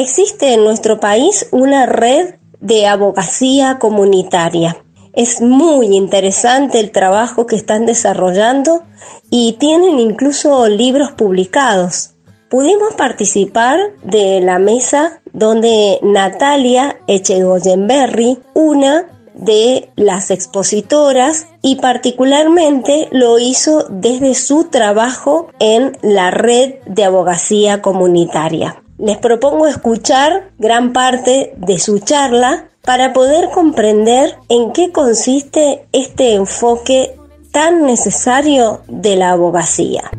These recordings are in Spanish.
Existe en nuestro país una red de abogacía comunitaria. Es muy interesante el trabajo que están desarrollando y tienen incluso libros publicados. Pudimos participar de la mesa donde Natalia Echegoyenberry, una de las expositoras y particularmente lo hizo desde su trabajo en la red de abogacía comunitaria. Les propongo escuchar gran parte de su charla para poder comprender en qué consiste este enfoque tan necesario de la abogacía.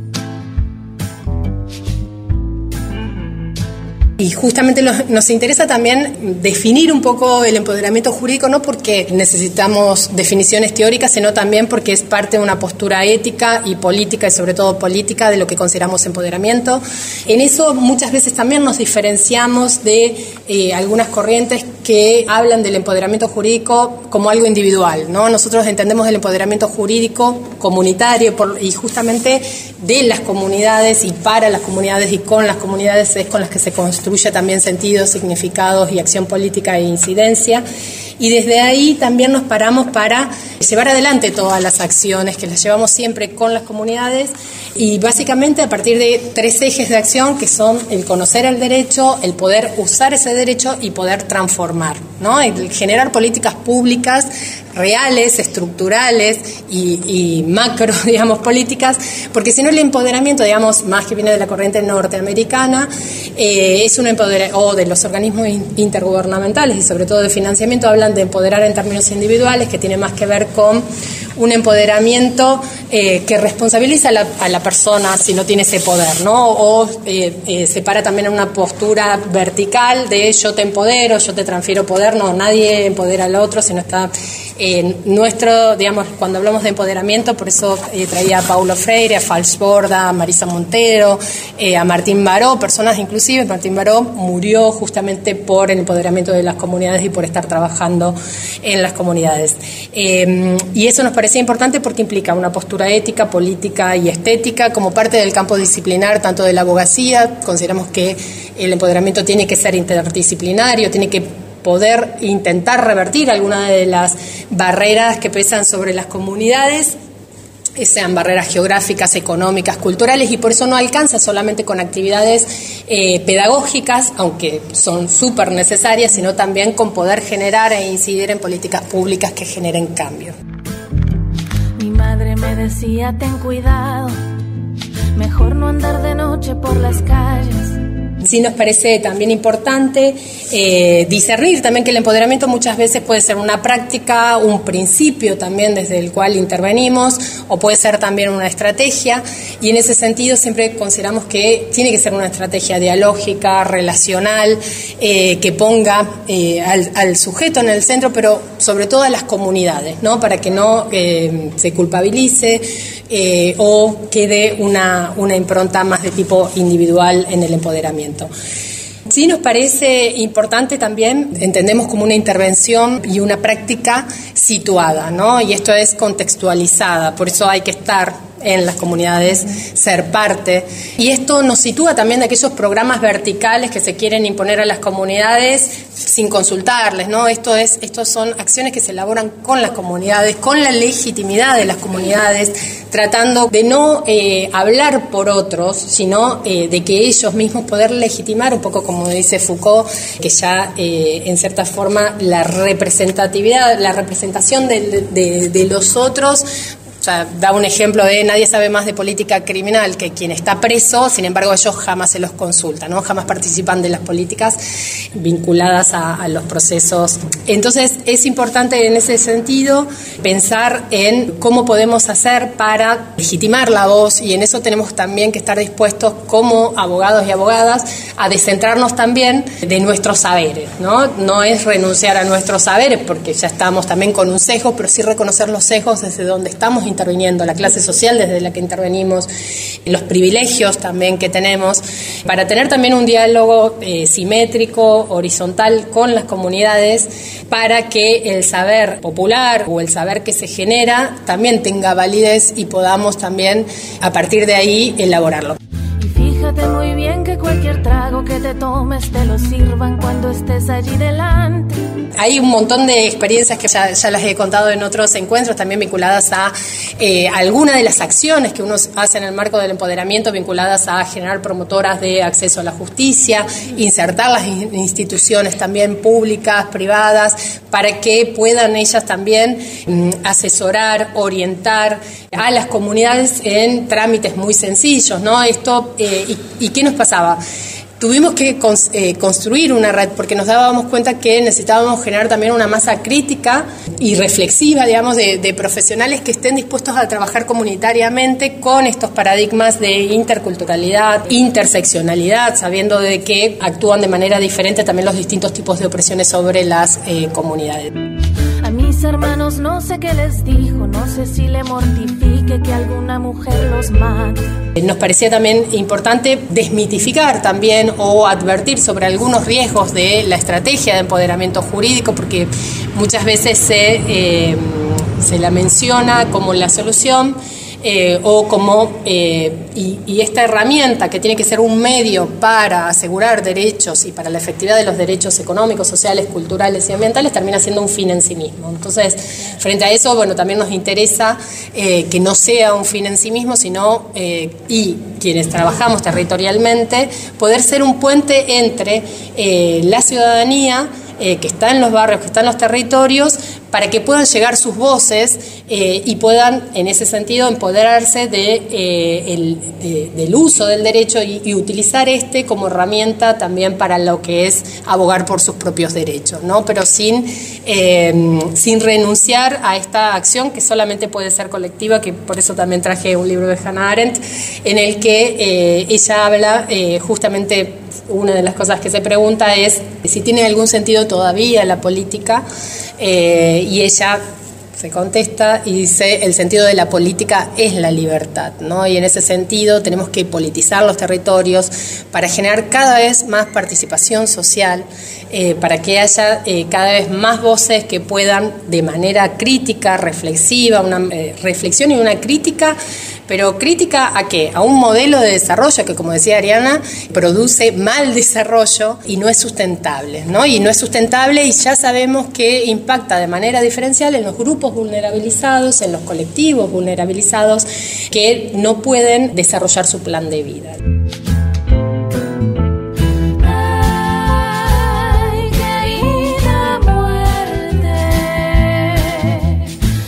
Y justamente nos interesa también definir un poco el empoderamiento jurídico, no porque necesitamos definiciones teóricas, sino también porque es parte de una postura ética y política, y sobre todo política, de lo que consideramos empoderamiento. En eso muchas veces también nos diferenciamos de eh, algunas corrientes que hablan del empoderamiento jurídico como algo individual. ¿no? Nosotros entendemos el empoderamiento jurídico comunitario y justamente de las comunidades y para las comunidades y con las comunidades es con las que se construye también sentido, significados y acción política e incidencia. Y desde ahí también nos paramos para llevar adelante todas las acciones que las llevamos siempre con las comunidades y básicamente a partir de tres ejes de acción que son el conocer el derecho, el poder usar ese derecho y poder transformar, ¿no? El generar políticas públicas reales, estructurales y, macro, digamos, políticas, porque si no el empoderamiento, digamos, más que viene de la corriente norteamericana, eh, es un empoderamiento, o de los organismos intergubernamentales y sobre todo de financiamiento, hablan de empoderar en términos individuales, que tiene más que ver con un empoderamiento eh, que responsabiliza a la, persona si no tiene ese poder, ¿no? O eh, se para también en una postura vertical de yo te empodero, yo te transfiero poder, no, nadie empodera al otro, sino está nuestro, digamos, cuando hablamos de empoderamiento, por eso eh, traía a Paulo Freire, a Falsborda, a Marisa Montero, eh, a Martín Baró, personas inclusive, Martín Baró murió justamente por el empoderamiento de las comunidades y por estar trabajando en las comunidades. Eh, y eso nos parecía importante porque implica una postura ética, política y estética como parte del campo disciplinar, tanto de la abogacía, consideramos que el empoderamiento tiene que ser interdisciplinario, tiene que poder intentar revertir algunas de las barreras que pesan sobre las comunidades sean barreras geográficas, económicas, culturales, y por eso no alcanza solamente con actividades eh, pedagógicas, aunque son súper necesarias, sino también con poder generar e incidir en políticas públicas que generen cambio. Mi madre me decía, ten cuidado, mejor no andar de noche por las calles Sí nos parece también importante eh, discernir también que el empoderamiento muchas veces puede ser una práctica, un principio también desde el cual intervenimos, o puede ser también una estrategia, y en ese sentido siempre consideramos que tiene que ser una estrategia dialógica, relacional, eh, que ponga eh, al, sujeto en el centro, pero sobre todo a las comunidades, ¿no? para que no se culpabilice o quede una, una impronta más de tipo individual en el empoderamiento. Sí nos parece importante también, entendemos como una intervención y una práctica situada, ¿no? Y esto es contextualizada, por eso hay que estar en las comunidades, ser parte. Y esto nos sitúa también de aquellos programas verticales que se quieren imponer a las comunidades sin consultarles, ¿no? Esto es, estos son acciones que se elaboran con las comunidades, con la legitimidad de las comunidades, tratando de no eh, hablar por otros, sino eh, de que ellos mismos poder legitimar, un poco como dice Foucault, que ya eh, en cierta forma la representatividad, la representación de, de los otros o sea, da un ejemplo de nadie sabe más de política criminal que quien está preso, sin embargo ellos jamás se los consultan, ¿no? jamás participan de las políticas vinculadas a, los procesos. Entonces es importante en ese sentido pensar en cómo podemos hacer para legitimar la voz y en eso tenemos también que estar dispuestos como abogados y abogadas a descentrarnos también de nuestros saberes. No, no es renunciar a nuestros saberes porque ya estamos también con un sesgo, pero sí reconocer los sesgos desde donde estamos interviniendo, la clase social desde la que intervenimos, los privilegios también que tenemos, para tener también un diálogo eh, simétrico, horizontal con las comunidades, para que el saber popular o el saber que se genera también tenga validez y podamos también a partir de ahí elaborarlo. Fíjate muy bien que cualquier trago que te tomes te lo sirvan cuando estés allí delante. Hay un montón de experiencias que ya, las he contado en otros encuentros, también vinculadas a eh, algunas de las acciones que uno hace en el marco del empoderamiento, vinculadas a generar promotoras de acceso a la justicia, insertar las instituciones también públicas, privadas, para que puedan ellas también mm, asesorar, orientar a las comunidades en trámites muy sencillos, ¿no? Esto, eh, y, qué nos pasaba? Tuvimos que eh, construir una red porque nos dábamos cuenta que necesitábamos generar también una masa crítica y reflexiva, digamos, de, profesionales que estén dispuestos a trabajar comunitariamente con estos paradigmas de interculturalidad, interseccionalidad, sabiendo de que actúan de manera diferente también los distintos tipos de opresiones sobre las eh, comunidades no sé qué les dijo, no sé si le mortifique que alguna mujer los mate. Nos parecía también importante desmitificar también o advertir sobre algunos riesgos de la estrategia de empoderamiento jurídico, porque muchas veces se, eh, se la menciona como la solución eh, o como, eh, y, esta herramienta que tiene que ser un medio para asegurar derechos y para la efectividad de los derechos económicos, sociales, culturales y ambientales, termina siendo un fin en sí mismo. Entonces, frente a eso, bueno, también nos interesa eh, que no sea un fin en sí mismo, sino, y quienes trabajamos territorialmente, poder ser un puente entre la ciudadanía, que está en los barrios, que está en los territorios, para que puedan llegar sus voces eh, y puedan, en ese sentido, empoderarse de, eh, del uso del derecho y, utilizar este como herramienta también para lo que es abogar por sus propios derechos, ¿no? pero sin, eh, sin renunciar a esta acción que solamente puede ser colectiva, que por eso también traje un libro de Hannah Arendt, en el que ella habla justamente una de las cosas que se pregunta es si tiene algún sentido todavía la política eh, y ella se contesta y dice el sentido de la política es la libertad, ¿no? Y en ese sentido tenemos que politizar los territorios para generar cada vez más participación social, eh, para que haya eh, cada vez más voces que puedan de manera crítica, reflexiva, una reflexión y una crítica pero crítica a qué? A un modelo de desarrollo que, como decía Ariana, produce mal desarrollo y no es sustentable, ¿no? Y no es sustentable y ya sabemos que impacta de manera diferencial en los grupos vulnerabilizados, en los colectivos vulnerabilizados que no pueden desarrollar su plan de vida.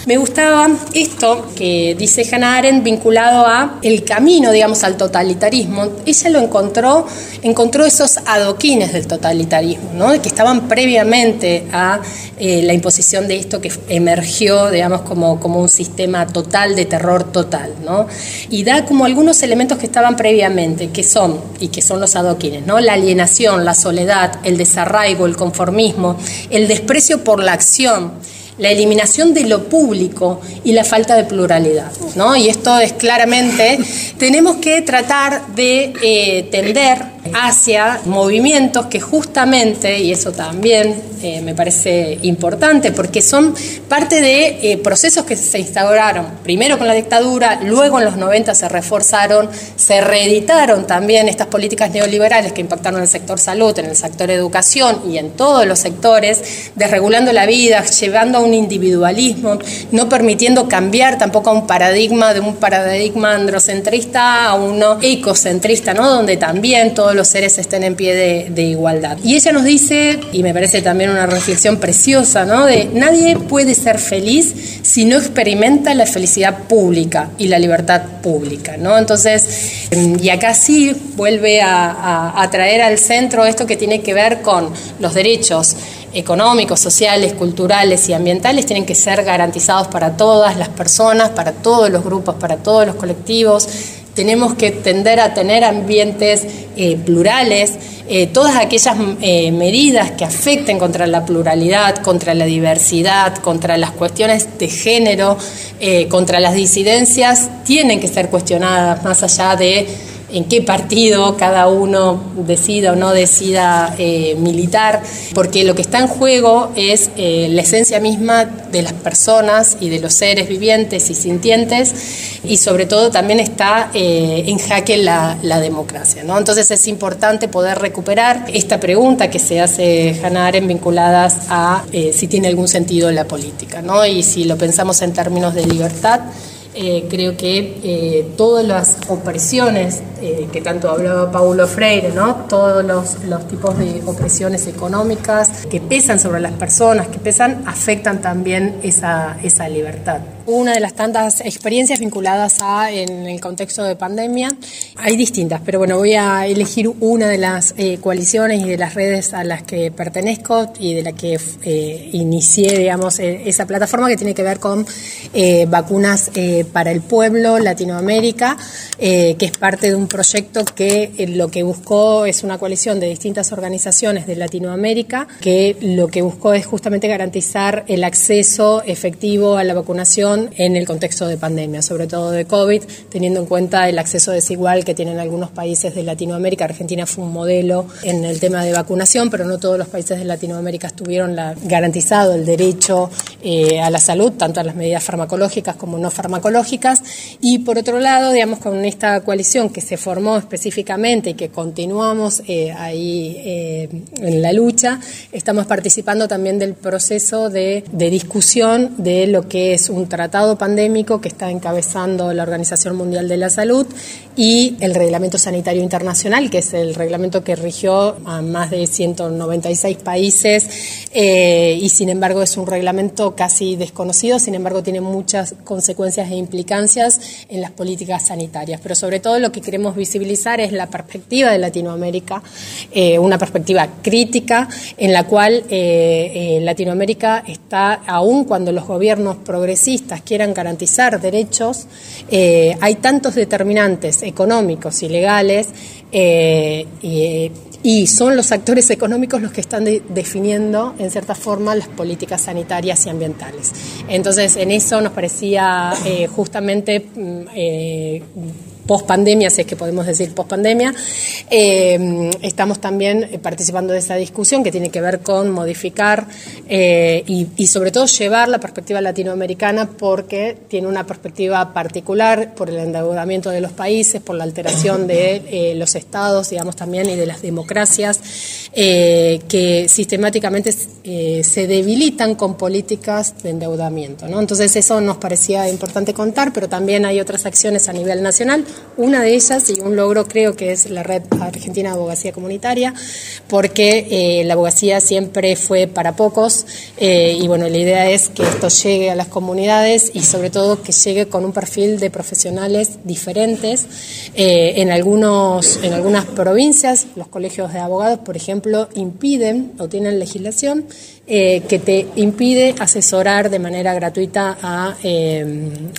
Me gustaba esto que dice Hannah Arendt vinculado a el camino, digamos, al totalitarismo. Ella lo encontró, encontró esos adoquines del totalitarismo, ¿no? que estaban previamente a eh, la imposición de esto que emergió, digamos, como, como un sistema total de terror total, ¿no? Y da como algunos elementos que estaban previamente, que son, y que son los adoquines, ¿no? La alienación, la soledad, el desarraigo, el conformismo, el desprecio por la acción la eliminación de lo público y la falta de pluralidad. ¿no? Y esto es claramente, tenemos que tratar de eh, tender hacia movimientos que justamente, y eso también eh, me parece importante, porque son parte de eh, procesos que se instauraron primero con la dictadura, luego en los 90 se reforzaron, se reeditaron también estas políticas neoliberales que impactaron en el sector salud, en el sector educación y en todos los sectores, desregulando la vida, llevando a un individualismo, no permitiendo cambiar tampoco a un paradigma de un paradigma androcentrista a uno ecocentrista, ¿no? donde también los seres estén en pie de, igualdad. Y ella nos dice, y me parece también una reflexión preciosa, ¿no? de nadie puede ser feliz si no experimenta la felicidad pública y la libertad pública. ¿no? Entonces, y acá sí vuelve a, a traer al centro esto que tiene que ver con los derechos económicos, sociales, culturales y ambientales tienen que ser garantizados para todas las personas, para todos los grupos, para todos los colectivos. Tenemos que tender a tener ambientes eh, plurales, eh, todas aquellas eh, medidas que afecten contra la pluralidad, contra la diversidad, contra las cuestiones de género, contra las disidencias, tienen que ser cuestionadas más allá de en qué partido cada uno decida o no decida eh, militar, porque lo que está en juego es eh, la esencia misma de las personas y de los seres vivientes y sintientes, y sobre todo también está eh, en jaque la, democracia. ¿no? Entonces es importante poder recuperar esta pregunta que se hace Hannah Arendt vinculadas a si tiene algún sentido la política, ¿no? y si lo pensamos en términos de libertad, eh, creo que eh, todas las opresiones eh, que tanto hablaba Paulo Freire, ¿no? todos los, los, tipos de opresiones económicas que pesan sobre las personas, que pesan, afectan también esa, esa libertad una de las tantas experiencias vinculadas a en el contexto de pandemia. Hay distintas, pero bueno, voy a elegir una de las eh, coaliciones y de las redes a las que pertenezco y de la que eh, inicié, digamos, e, esa plataforma que tiene que ver con eh, vacunas para el pueblo Latinoamérica, que es parte de un proyecto que lo que buscó es una coalición de distintas organizaciones de Latinoamérica, que lo que buscó es justamente garantizar el acceso efectivo a la vacunación en el contexto de pandemia, sobre todo de COVID, teniendo en cuenta el acceso desigual que tienen algunos países de Latinoamérica. Argentina fue un modelo en el tema de vacunación, pero no todos los países de Latinoamérica tuvieron la, garantizado el derecho eh, a la salud, tanto a las medidas farmacológicas como no farmacológicas. Y por otro lado, digamos, con esta coalición que se formó específicamente y que continuamos eh, ahí eh, en la lucha, estamos participando también del proceso de, de discusión de lo que es un tratamiento tratado pandémico que está encabezando la Organización Mundial de la Salud y el Reglamento Sanitario Internacional, que es el reglamento que rigió a más de 196 países eh, y sin embargo es un reglamento casi desconocido, sin embargo tiene muchas consecuencias e implicancias en las políticas sanitarias. Pero sobre todo lo que queremos visibilizar es la perspectiva de Latinoamérica, eh, una perspectiva crítica en la cual eh, Latinoamérica está, aún cuando los gobiernos progresistas quieran garantizar derechos, eh, hay tantos determinantes económicos y legales eh, y, son los actores económicos los que están definiendo, en cierta forma, las políticas sanitarias y ambientales. Entonces, en eso nos parecía eh, justamente mm, post pandemia, si es que podemos decir post pandemia. Eh, estamos también participando de esa discusión que tiene que ver con modificar eh, y, sobre todo llevar la perspectiva latinoamericana porque tiene una perspectiva particular por el endeudamiento de los países, por la alteración de eh, los estados, digamos también, y de las democracias que sistemáticamente se debilitan con políticas de endeudamiento. ¿no? Entonces eso nos parecía importante contar, pero también hay otras acciones a nivel nacional una de ellas, y un logro creo que es la Red Argentina de Abogacía Comunitaria, porque eh, la abogacía siempre fue para pocos eh, y bueno, la idea es que esto llegue a las comunidades y sobre todo que llegue con un perfil de profesionales diferentes. Eh, en, algunos, en algunas provincias, los colegios de abogados, por ejemplo, impiden o tienen legislación que te impide asesorar de manera gratuita a,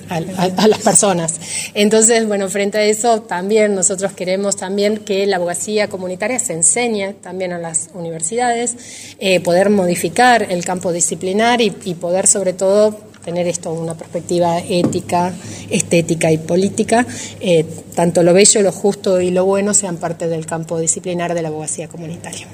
a, las personas. Entonces, bueno, frente a eso también nosotros queremos también que la abogacía comunitaria se enseñe también a las universidades, eh, poder modificar el campo disciplinar y, poder sobre todo tener esto una perspectiva ética, estética y política, eh, tanto lo bello, lo justo y lo bueno sean parte del campo disciplinar de la abogacía comunitaria.